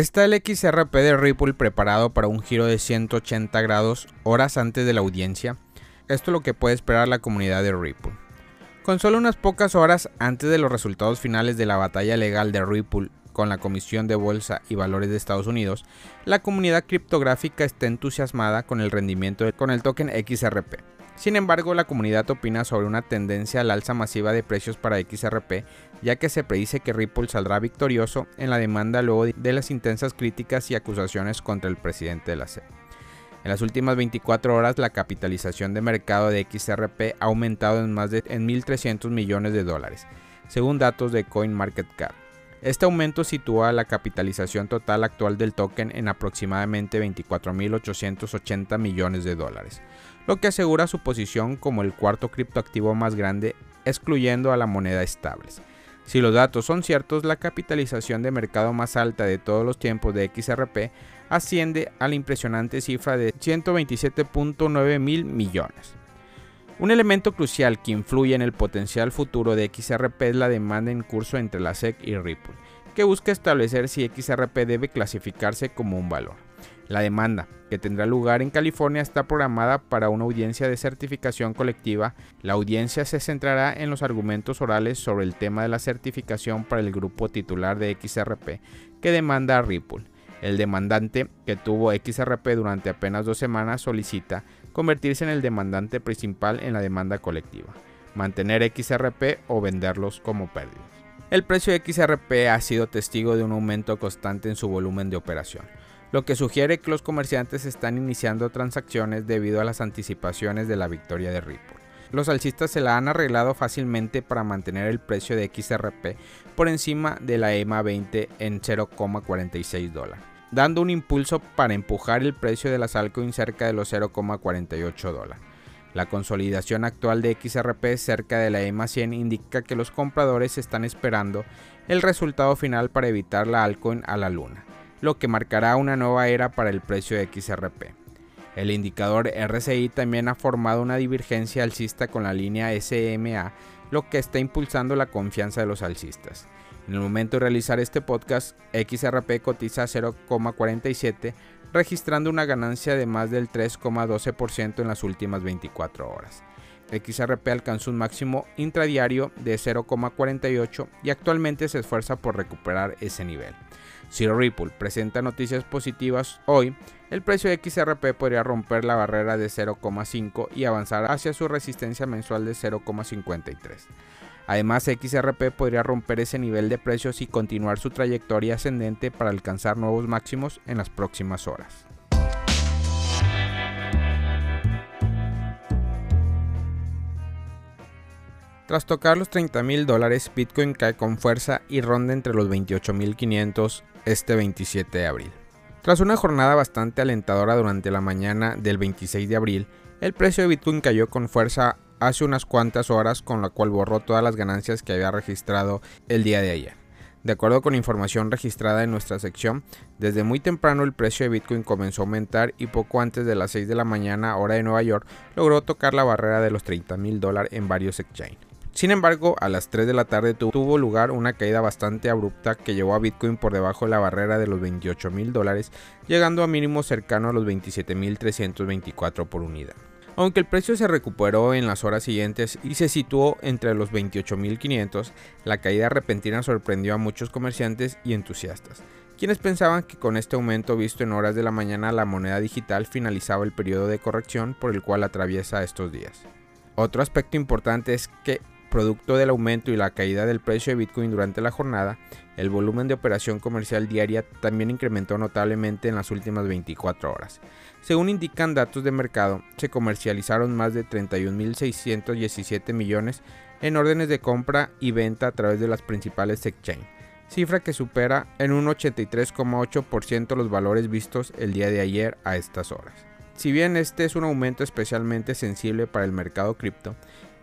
Está el XRP de Ripple preparado para un giro de 180 grados horas antes de la audiencia. Esto es lo que puede esperar la comunidad de Ripple. Con solo unas pocas horas antes de los resultados finales de la batalla legal de Ripple con la Comisión de Bolsa y Valores de Estados Unidos, la comunidad criptográfica está entusiasmada con el rendimiento con el token XRP. Sin embargo, la comunidad opina sobre una tendencia al alza masiva de precios para XRP, ya que se predice que Ripple saldrá victorioso en la demanda luego de las intensas críticas y acusaciones contra el presidente de la SEC. En las últimas 24 horas, la capitalización de mercado de XRP ha aumentado en más de 1.300 millones de dólares, según datos de CoinMarketCap. Este aumento sitúa la capitalización total actual del token en aproximadamente 24.880 millones de dólares, lo que asegura su posición como el cuarto criptoactivo más grande, excluyendo a la moneda estables. Si los datos son ciertos, la capitalización de mercado más alta de todos los tiempos de XRP asciende a la impresionante cifra de 127.9 mil millones. Un elemento crucial que influye en el potencial futuro de XRP es la demanda en curso entre la SEC y Ripple, que busca establecer si XRP debe clasificarse como un valor. La demanda, que tendrá lugar en California, está programada para una audiencia de certificación colectiva. La audiencia se centrará en los argumentos orales sobre el tema de la certificación para el grupo titular de XRP que demanda a Ripple. El demandante, que tuvo XRP durante apenas dos semanas, solicita convertirse en el demandante principal en la demanda colectiva, mantener XRP o venderlos como pérdidas. El precio de XRP ha sido testigo de un aumento constante en su volumen de operación, lo que sugiere que los comerciantes están iniciando transacciones debido a las anticipaciones de la victoria de Ripple. Los alcistas se la han arreglado fácilmente para mantener el precio de XRP por encima de la EMA 20 en 0,46 dólares dando un impulso para empujar el precio de las altcoins cerca de los 0,48 dólares. La consolidación actual de XRP cerca de la EMA 100 indica que los compradores están esperando el resultado final para evitar la altcoin a la luna, lo que marcará una nueva era para el precio de XRP. El indicador RSI también ha formado una divergencia alcista con la línea SMA, lo que está impulsando la confianza de los alcistas. En el momento de realizar este podcast, XRP cotiza 0,47, registrando una ganancia de más del 3,12% en las últimas 24 horas. XRP alcanzó un máximo intradiario de 0,48 y actualmente se esfuerza por recuperar ese nivel. Si Ripple presenta noticias positivas hoy, el precio de XRP podría romper la barrera de 0,5 y avanzar hacia su resistencia mensual de 0,53. Además, XRP podría romper ese nivel de precios y continuar su trayectoria ascendente para alcanzar nuevos máximos en las próximas horas. Tras tocar los 30 mil dólares, Bitcoin cae con fuerza y ronda entre los 28.500 este 27 de abril. Tras una jornada bastante alentadora durante la mañana del 26 de abril, el precio de Bitcoin cayó con fuerza hace unas cuantas horas con la cual borró todas las ganancias que había registrado el día de ayer. De acuerdo con información registrada en nuestra sección, desde muy temprano el precio de Bitcoin comenzó a aumentar y poco antes de las 6 de la mañana hora de Nueva York logró tocar la barrera de los 30 mil dólares en varios exchanges. Sin embargo, a las 3 de la tarde tuvo lugar una caída bastante abrupta que llevó a Bitcoin por debajo de la barrera de los 28 mil dólares, llegando a mínimos cercano a los 27 mil 324 por unidad aunque el precio se recuperó en las horas siguientes y se situó entre los 28.500, la caída repentina sorprendió a muchos comerciantes y entusiastas, quienes pensaban que con este aumento visto en horas de la mañana la moneda digital finalizaba el periodo de corrección por el cual atraviesa estos días. Otro aspecto importante es que, producto del aumento y la caída del precio de Bitcoin durante la jornada, el volumen de operación comercial diaria también incrementó notablemente en las últimas 24 horas. Según indican datos de mercado, se comercializaron más de 31.617 millones en órdenes de compra y venta a través de las principales exchanges, cifra que supera en un 83,8% los valores vistos el día de ayer a estas horas. Si bien este es un aumento especialmente sensible para el mercado cripto,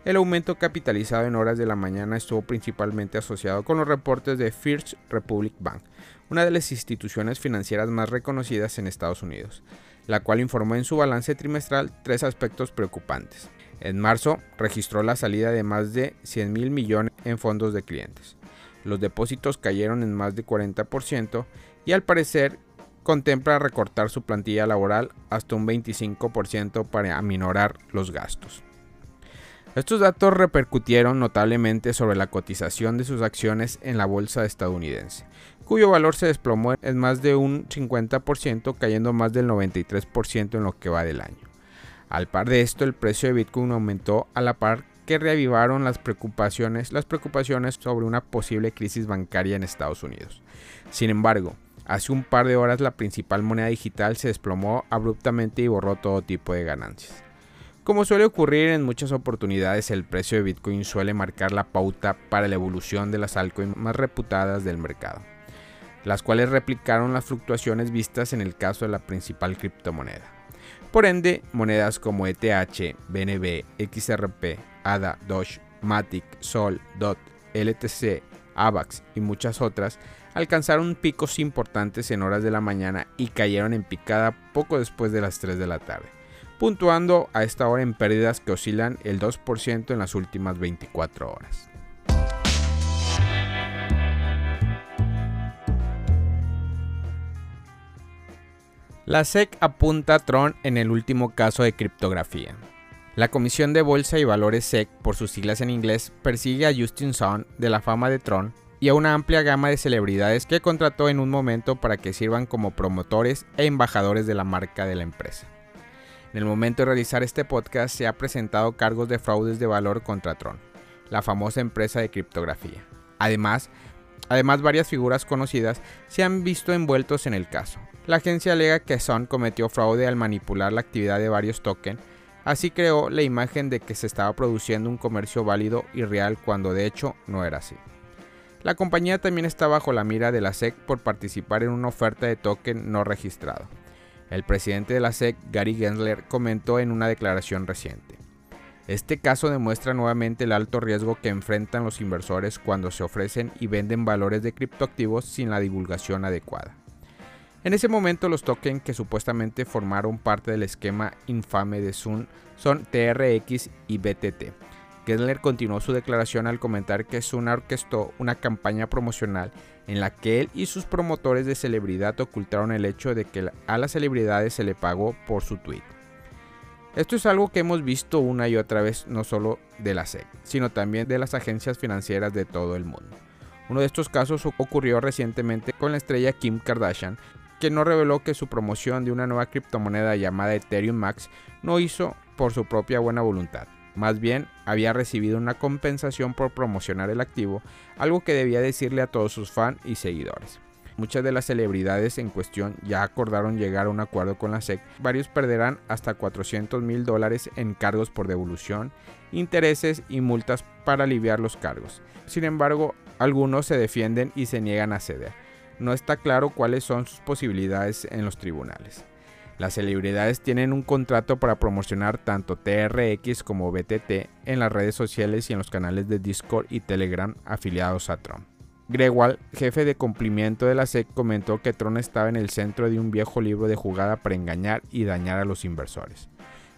el aumento capitalizado en horas de la mañana estuvo principalmente asociado con los reportes de First Republic Bank, una de las instituciones financieras más reconocidas en Estados Unidos, la cual informó en su balance trimestral tres aspectos preocupantes. En marzo registró la salida de más de 100 mil millones en fondos de clientes. Los depósitos cayeron en más de 40% y al parecer contempla recortar su plantilla laboral hasta un 25% para aminorar los gastos. Estos datos repercutieron notablemente sobre la cotización de sus acciones en la bolsa estadounidense, cuyo valor se desplomó en más de un 50%, cayendo más del 93% en lo que va del año. Al par de esto, el precio de Bitcoin aumentó a la par que reavivaron las preocupaciones, sobre una posible crisis bancaria en Estados Unidos. Sin embargo, hace un par de horas la principal moneda digital se desplomó abruptamente y borró todo tipo de ganancias. Como suele ocurrir en muchas oportunidades, el precio de Bitcoin suele marcar la pauta para la evolución de las altcoins más reputadas del mercado, las cuales replicaron las fluctuaciones vistas en el caso de la principal criptomoneda. Por ende, monedas como ETH, BNB, XRP, ADA, Doge, Matic, Sol, DOT, LTC, AVAX y muchas otras alcanzaron picos importantes en horas de la mañana y cayeron en picada poco después de las 3 de la tarde, puntuando a esta hora en pérdidas que oscilan el 2% en las últimas 24 horas. La SEC apunta a Tron en el último caso de criptografía. La Comisión de Bolsa y Valores SEC, por sus siglas en inglés, persigue a Justin Sun de la fama de Tron y a una amplia gama de celebridades que contrató en un momento para que sirvan como promotores e embajadores de la marca de la empresa. En el momento de realizar este podcast se ha presentado cargos de fraudes de valor contra Tron, la famosa empresa de criptografía. Además, además varias figuras conocidas se han visto envueltos en el caso, la agencia alega que Sun cometió fraude al manipular la actividad de varios tokens, así creó la imagen de que se estaba produciendo un comercio válido y real cuando de hecho no era así. La compañía también está bajo la mira de la SEC por participar en una oferta de token no registrado. El presidente de la SEC, Gary Gensler, comentó en una declaración reciente. Este caso demuestra nuevamente el alto riesgo que enfrentan los inversores cuando se ofrecen y venden valores de criptoactivos sin la divulgación adecuada. En ese momento los tokens que supuestamente formaron parte del esquema infame de Sun son TRX y BTT. Gessler continuó su declaración al comentar que Sun orquestó una campaña promocional en la que él y sus promotores de celebridad ocultaron el hecho de que a las celebridades se le pagó por su tweet. Esto es algo que hemos visto una y otra vez no solo de la SEC, sino también de las agencias financieras de todo el mundo. Uno de estos casos ocurrió recientemente con la estrella Kim Kardashian, que no reveló que su promoción de una nueva criptomoneda llamada Ethereum Max no hizo por su propia buena voluntad. Más bien, había recibido una compensación por promocionar el activo, algo que debía decirle a todos sus fans y seguidores. Muchas de las celebridades en cuestión ya acordaron llegar a un acuerdo con la SEC. Varios perderán hasta 400 mil dólares en cargos por devolución, intereses y multas para aliviar los cargos. Sin embargo, algunos se defienden y se niegan a ceder no está claro cuáles son sus posibilidades en los tribunales. Las celebridades tienen un contrato para promocionar tanto TRX como BTT en las redes sociales y en los canales de Discord y Telegram afiliados a Tron. Grewal, jefe de cumplimiento de la SEC, comentó que Tron estaba en el centro de un viejo libro de jugada para engañar y dañar a los inversores.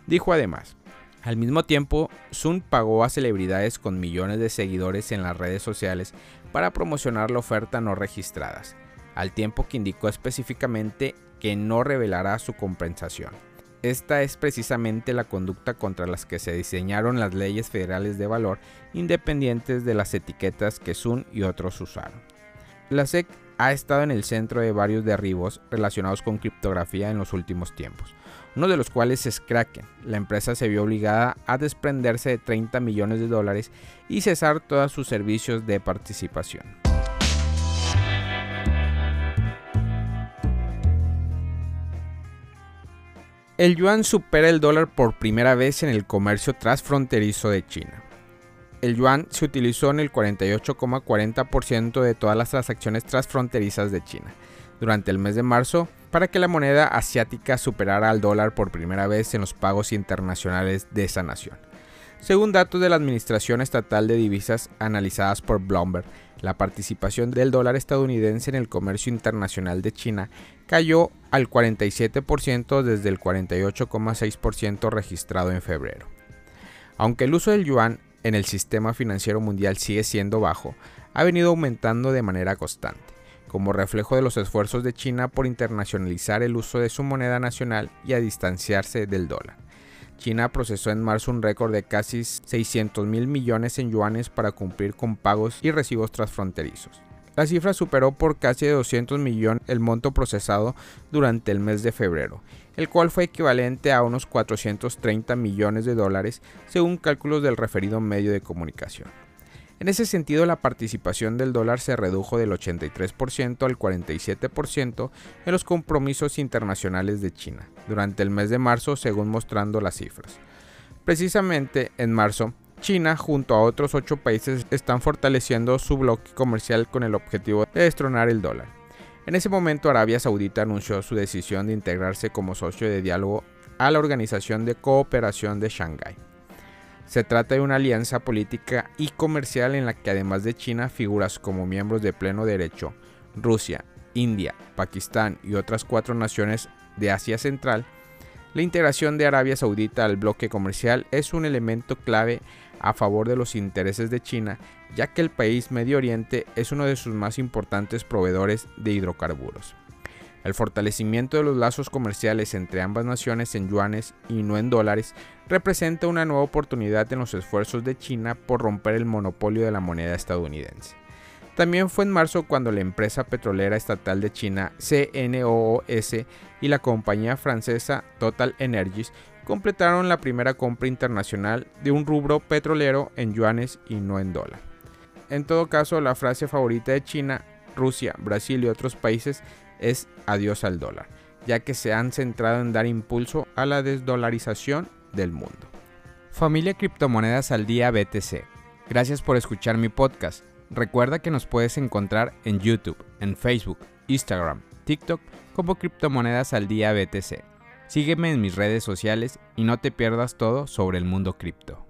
Dijo además, al mismo tiempo, Sun pagó a celebridades con millones de seguidores en las redes sociales para promocionar la oferta no registradas, al tiempo que indicó específicamente que no revelará su compensación. Esta es precisamente la conducta contra las que se diseñaron las leyes federales de valor independientes de las etiquetas que Sun y otros usaron. La SEC ha estado en el centro de varios derribos relacionados con criptografía en los últimos tiempos, uno de los cuales es Kraken. La empresa se vio obligada a desprenderse de 30 millones de dólares y cesar todos sus servicios de participación. El yuan supera el dólar por primera vez en el comercio transfronterizo de China. El yuan se utilizó en el 48,40% de todas las transacciones transfronterizas de China durante el mes de marzo para que la moneda asiática superara al dólar por primera vez en los pagos internacionales de esa nación. Según datos de la Administración Estatal de Divisas analizadas por Bloomberg, la participación del dólar estadounidense en el comercio internacional de China cayó al 47% desde el 48,6% registrado en febrero. Aunque el uso del yuan en el sistema financiero mundial sigue siendo bajo, ha venido aumentando de manera constante. como reflejo de los esfuerzos de China por internacionalizar el uso de su moneda nacional y a distanciarse del dólar. China procesó en marzo un récord de casi 600 mil millones en yuanes para cumplir con pagos y recibos transfronterizos. La cifra superó por casi 200 millones el monto procesado durante el mes de febrero, el cual fue equivalente a unos 430 millones de dólares según cálculos del referido medio de comunicación. En ese sentido, la participación del dólar se redujo del 83% al 47% en los compromisos internacionales de China durante el mes de marzo, según mostrando las cifras. Precisamente en marzo, China junto a otros ocho países están fortaleciendo su bloque comercial con el objetivo de destronar el dólar. En ese momento Arabia Saudita anunció su decisión de integrarse como socio de diálogo a la Organización de Cooperación de Shanghái. Se trata de una alianza política y comercial en la que además de China figuras como miembros de pleno derecho Rusia, India, Pakistán y otras cuatro naciones de Asia Central, la integración de Arabia Saudita al bloque comercial es un elemento clave a favor de los intereses de China, ya que el país Medio Oriente es uno de sus más importantes proveedores de hidrocarburos. El fortalecimiento de los lazos comerciales entre ambas naciones en yuanes y no en dólares representa una nueva oportunidad en los esfuerzos de China por romper el monopolio de la moneda estadounidense. También fue en marzo cuando la empresa petrolera estatal de China CNOOS y la compañía francesa Total Energies completaron la primera compra internacional de un rubro petrolero en yuanes y no en dólar. En todo caso, la frase favorita de China, Rusia, Brasil y otros países es adiós al dólar, ya que se han centrado en dar impulso a la desdolarización del mundo. Familia Criptomonedas al Día BTC. Gracias por escuchar mi podcast. Recuerda que nos puedes encontrar en YouTube, en Facebook, Instagram, TikTok como Criptomonedas al Día BTC. Sígueme en mis redes sociales y no te pierdas todo sobre el mundo cripto.